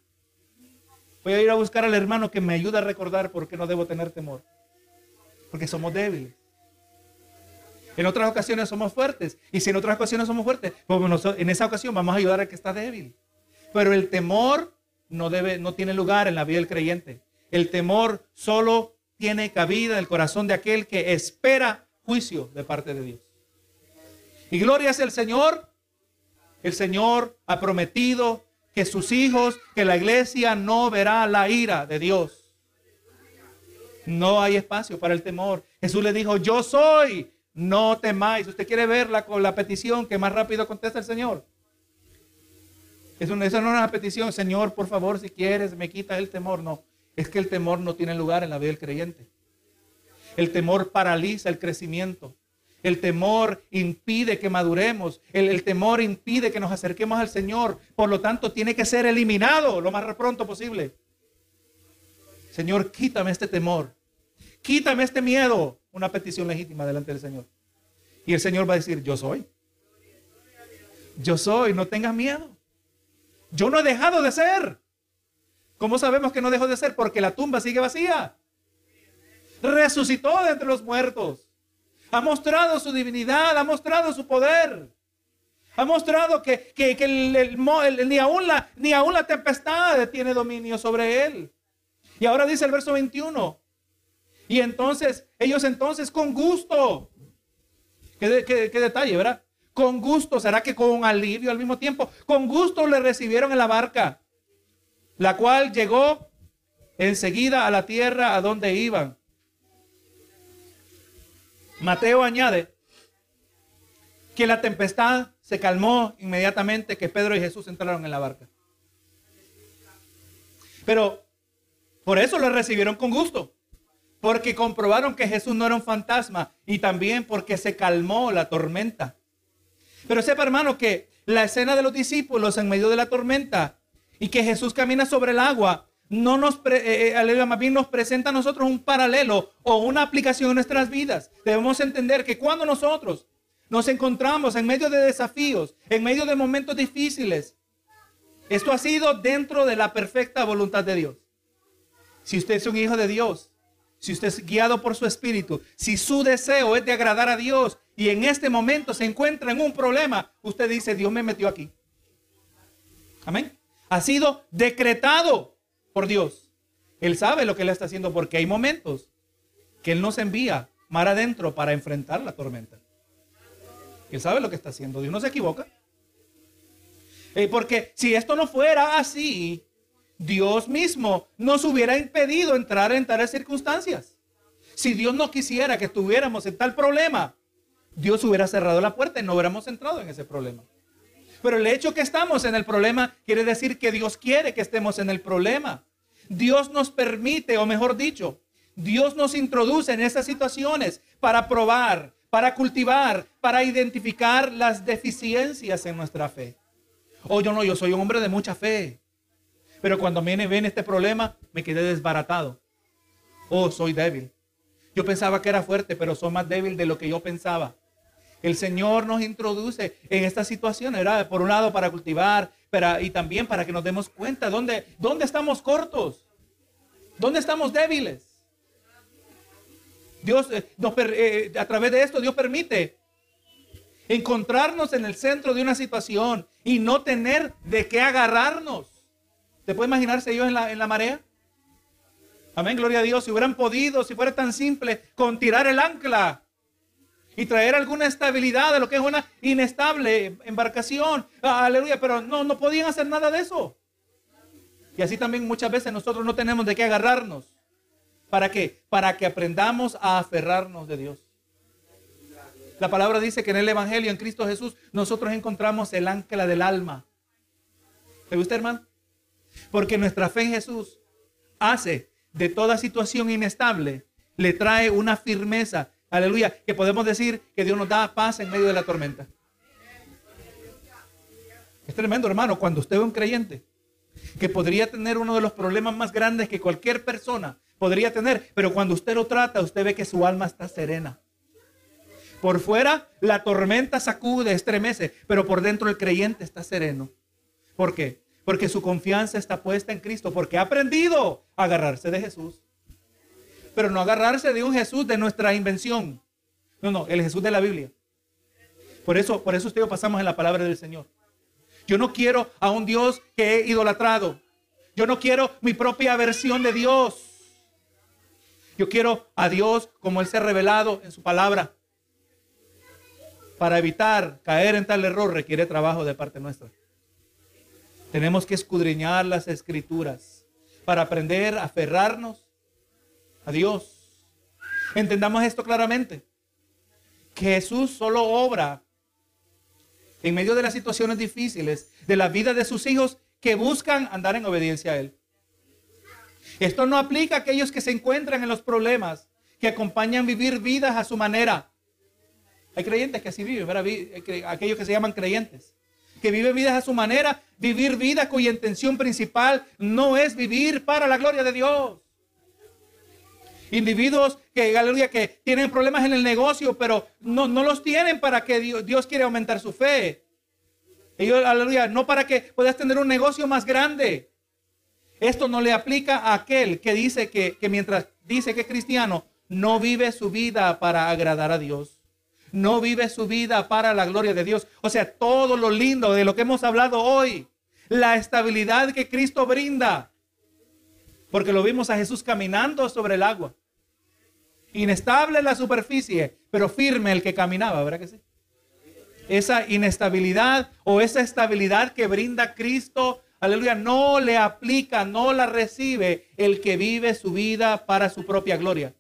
Voy a ir a buscar al hermano que me ayude a recordar por qué no debo tener temor. Porque somos débiles. En otras ocasiones somos fuertes. Y si en otras ocasiones somos fuertes, pues en esa ocasión vamos a ayudar al que está débil. Pero el temor no, debe, no tiene lugar en la vida del creyente. El temor solo tiene cabida en el corazón de aquel que espera juicio de parte de Dios. Y gloria es el Señor. El Señor ha prometido que sus hijos, que la iglesia no verá la ira de Dios. No hay espacio para el temor. Jesús le dijo, yo soy no temáis. ¿Usted quiere verla con la petición que más rápido contesta el Señor? Eso, no es una petición, Señor, por favor, si quieres, me quita el temor. No, es que el temor no tiene lugar en la vida del creyente. El temor paraliza el crecimiento. El temor impide que maduremos. El, temor impide que nos acerquemos al Señor. Por lo tanto, tiene que ser eliminado lo más pronto posible. Señor, quítame este temor. Quítame este miedo. Una petición legítima delante del Señor. Y el Señor va a decir, yo soy. Yo soy, no tengas miedo. Yo no he dejado de ser. ¿Cómo sabemos que no dejó de ser? Porque la tumba sigue vacía. Resucitó de entre los muertos. Ha mostrado su divinidad, ha mostrado su poder. Ha mostrado que, ni, aún la, ni aún la tempestad tiene dominio sobre él. Y ahora dice el verso 21. Y entonces, ellos entonces con gusto. Qué, qué detalle, ¿verdad? Con gusto, ¿será que con alivio al mismo tiempo? Con gusto le recibieron en la barca, la cual llegó enseguida a la tierra a donde iban. Mateo añade que la tempestad se calmó inmediatamente que Pedro y Jesús entraron en la barca. Pero por eso le recibieron con gusto, porque comprobaron que Jesús no era un fantasma y también porque se calmó la tormenta. Pero sepa, hermano, que la escena de los discípulos en medio de la tormenta y que Jesús camina sobre el agua, no nos, eh, eh, más nos presenta a nosotros un paralelo o una aplicación en nuestras vidas. Debemos entender que cuando nosotros nos encontramos en medio de desafíos, en medio de momentos difíciles, esto ha sido dentro de la perfecta voluntad de Dios. Si usted es un hijo de Dios, si usted es guiado por su espíritu, si su deseo es de agradar a Dios y en este momento se encuentra en un problema, usted dice, Dios me metió aquí. Amén. Ha sido decretado por Dios. Él sabe lo que él está haciendo porque hay momentos que él nos envía mar adentro para enfrentar la tormenta. Él sabe lo que está haciendo. Dios no se equivoca. Eh, porque si esto no fuera así, Dios mismo nos hubiera impedido entrar en tales circunstancias. Si Dios no quisiera que estuviéramos en tal problema, Dios hubiera cerrado la puerta y no hubiéramos entrado en ese problema. Pero el hecho que estamos en el problema quiere decir que Dios quiere que estemos en el problema. Dios nos permite, o mejor dicho, Dios nos introduce en esas situaciones para probar, para cultivar, para identificar las deficiencias en nuestra fe. O oh, yo no, yo soy un hombre de mucha fe. Pero cuando viene, ven este problema, me quedé desbaratado. Oh, soy débil. Yo pensaba que era fuerte, pero soy más débil de lo que yo pensaba. El Señor nos introduce en esta situación. Por un lado para cultivar, pero, y también para que nos demos cuenta dónde, dónde estamos cortos, dónde estamos débiles. Dios, eh, eh, a través de esto, Dios permite encontrarnos en el centro de una situación y no tener de qué agarrarnos. ¿Se puede imaginarse ellos en la, en la marea? Amén, gloria a Dios. Si hubieran podido, si fuera tan simple, con tirar el ancla y traer alguna estabilidad de lo que es una inestable embarcación. Aleluya, pero no, no podían hacer nada de eso. Y así también muchas veces nosotros no tenemos de qué agarrarnos. ¿Para qué? Para que aprendamos a aferrarnos de Dios. La palabra dice que en el Evangelio, en Cristo Jesús, nosotros encontramos el ancla del alma. ¿Le gusta, hermano? Porque nuestra fe en Jesús hace de toda situación inestable, le trae una firmeza, aleluya, que podemos decir que Dios nos da paz en medio de la tormenta. Es tremendo, hermano, cuando usted ve un creyente que podría tener uno de los problemas más grandes que cualquier persona podría tener, pero cuando usted lo trata, usted ve que su alma está serena. Por fuera la tormenta sacude, estremece, pero por dentro el creyente está sereno. ¿Por qué? Porque su confianza está puesta en Cristo, porque ha aprendido a agarrarse de Jesús. Pero no agarrarse de un Jesús de nuestra invención. No, no, el Jesús de la Biblia. Por eso, por eso usted pasamos en la palabra del Señor. Yo no quiero a un Dios que he idolatrado. Yo no quiero mi propia versión de Dios. Yo quiero a Dios como Él se ha revelado en su palabra. Para evitar caer en tal error requiere trabajo de parte nuestra. Tenemos que escudriñar las escrituras para aprender a aferrarnos a Dios. Entendamos esto claramente. Jesús solo obra en medio de las situaciones difíciles de la vida de sus hijos que buscan andar en obediencia a Él. Esto no aplica a aquellos que se encuentran en los problemas, que acompañan vivir vidas a su manera. Hay creyentes que así viven, ¿verdad? aquellos que se llaman creyentes, que viven vidas a su manera, vivir vidas cuya intención principal no es vivir para la gloria de Dios. Individuos que, aleluya, que tienen problemas en el negocio, pero no, no los tienen para que Dios, Dios quiere aumentar su fe. Ellos, aleluya, no para que puedas tener un negocio más grande. Esto no le aplica a aquel que dice que, que mientras dice que es cristiano, no vive su vida para agradar a Dios. No vive su vida para la gloria de Dios. O sea, todo lo lindo de lo que hemos hablado hoy, la estabilidad que Cristo brinda. Porque lo vimos a Jesús caminando sobre el agua. Inestable en la superficie, pero firme el que caminaba, ¿verdad que sí? Esa inestabilidad o esa estabilidad que brinda Cristo, aleluya, no le aplica, no la recibe el que vive su vida para su propia gloria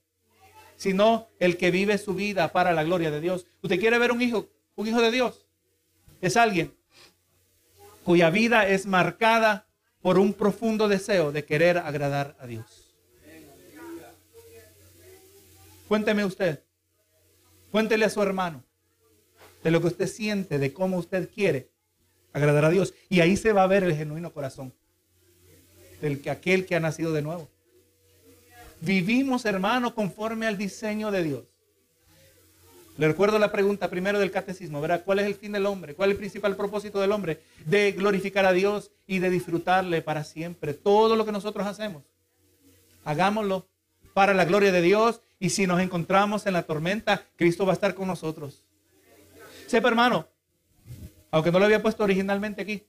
sino el que vive su vida para la gloria de Dios. ¿Usted quiere ver un hijo, un hijo de Dios? Es alguien cuya vida es marcada por un profundo deseo de querer agradar a Dios. Cuénteme usted, cuéntele a su hermano de lo que usted siente, de cómo usted quiere agradar a Dios. Y ahí se va a ver el genuino corazón del que aquel que ha nacido de nuevo. Vivimos, hermano, conforme al diseño de Dios. Le recuerdo la pregunta primero del catecismo, ¿verdad? ¿Cuál es el fin del hombre? ¿Cuál es el principal propósito del hombre? De glorificar a Dios y de disfrutarle para siempre. Todo lo que nosotros hacemos, hagámoslo para la gloria de Dios. Y si nos encontramos en la tormenta, Cristo va a estar con nosotros. Sepa, hermano, aunque no lo había puesto originalmente aquí,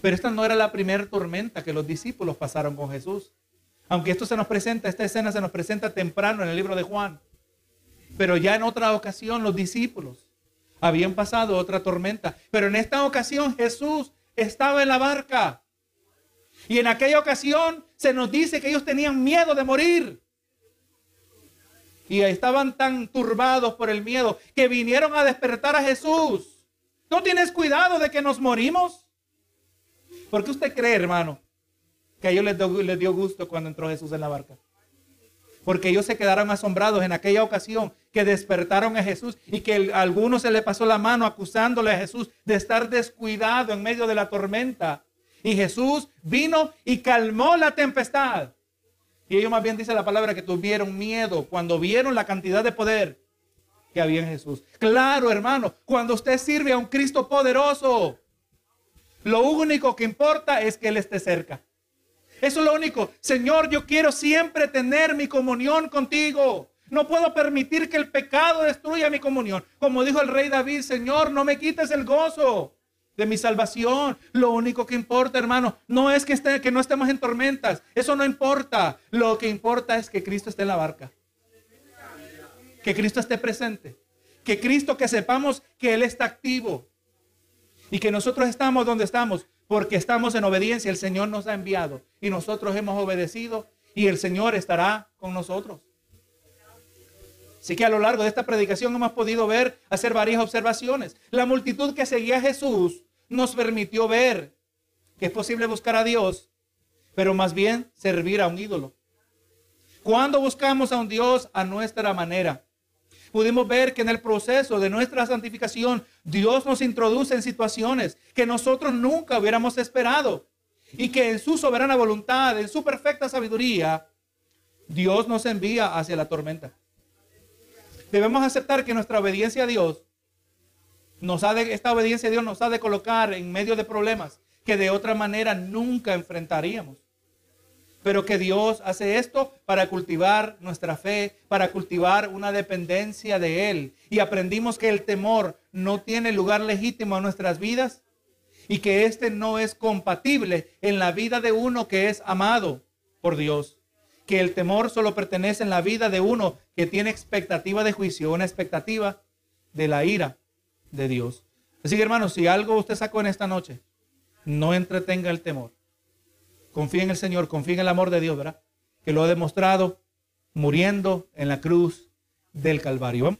pero esta no era la primera tormenta que los discípulos pasaron con Jesús. Aunque esto se nos presenta, esta escena se nos presenta temprano en el libro de Juan. Pero ya en otra ocasión los discípulos habían pasado otra tormenta. Pero en esta ocasión Jesús estaba en la barca. Y en aquella ocasión se nos dice que ellos tenían miedo de morir. Y estaban tan turbados por el miedo que vinieron a despertar a Jesús. ¿No tienes cuidado de que nos morimos? ¿Por qué usted cree, hermano, que a ellos les dio, gusto cuando entró Jesús en la barca. Porque ellos se quedaron asombrados en aquella ocasión que despertaron a Jesús y que a algunos se le pasó la mano acusándole a Jesús de estar descuidado en medio de la tormenta. Y Jesús vino y calmó la tempestad. Y ellos más bien dice la palabra que tuvieron miedo cuando vieron la cantidad de poder que había en Jesús. Claro, hermano, cuando usted sirve a un Cristo poderoso, lo único que importa es que Él esté cerca. Eso es lo único. Señor, yo quiero siempre tener mi comunión contigo. No puedo permitir que el pecado destruya mi comunión. Como dijo el rey David, Señor, no me quites el gozo de mi salvación. Lo único que importa, hermano, no es que, esté, que no estemos en tormentas. Eso no importa. Lo que importa es que Cristo esté en la barca. Que Cristo esté presente. Que Cristo, que sepamos que Él está activo. Y que nosotros estamos donde estamos porque estamos en obediencia. El Señor nos ha enviado y nosotros hemos obedecido y el Señor estará con nosotros. Así que a lo largo de esta predicación hemos podido ver, hacer varias observaciones. La multitud que seguía a Jesús nos permitió ver que es posible buscar a Dios, pero más bien servir a un ídolo. Cuando buscamos a un Dios a nuestra manera, pudimos ver que en el proceso de nuestra santificación, Dios nos introduce en situaciones que nosotros nunca hubiéramos esperado. Y que en su soberana voluntad, en su perfecta sabiduría, Dios nos envía hacia la tormenta. Debemos aceptar que nuestra obediencia a Dios, nos ha esta obediencia a Dios nos ha de colocar en medio de problemas que de otra manera nunca enfrentaríamos pero que Dios hace esto para cultivar nuestra fe, para cultivar una dependencia de Él. Y aprendimos que el temor no tiene lugar legítimo en nuestras vidas y que este no es compatible en la vida de uno que es amado por Dios. Que el temor solo pertenece en la vida de uno que tiene expectativa de juicio, una expectativa de la ira de Dios. Así que hermanos, si algo usted sacó en esta noche, no entretenga el temor. Confía en el Señor, confía en el amor de Dios, ¿verdad? Que lo ha demostrado muriendo en la cruz del Calvario.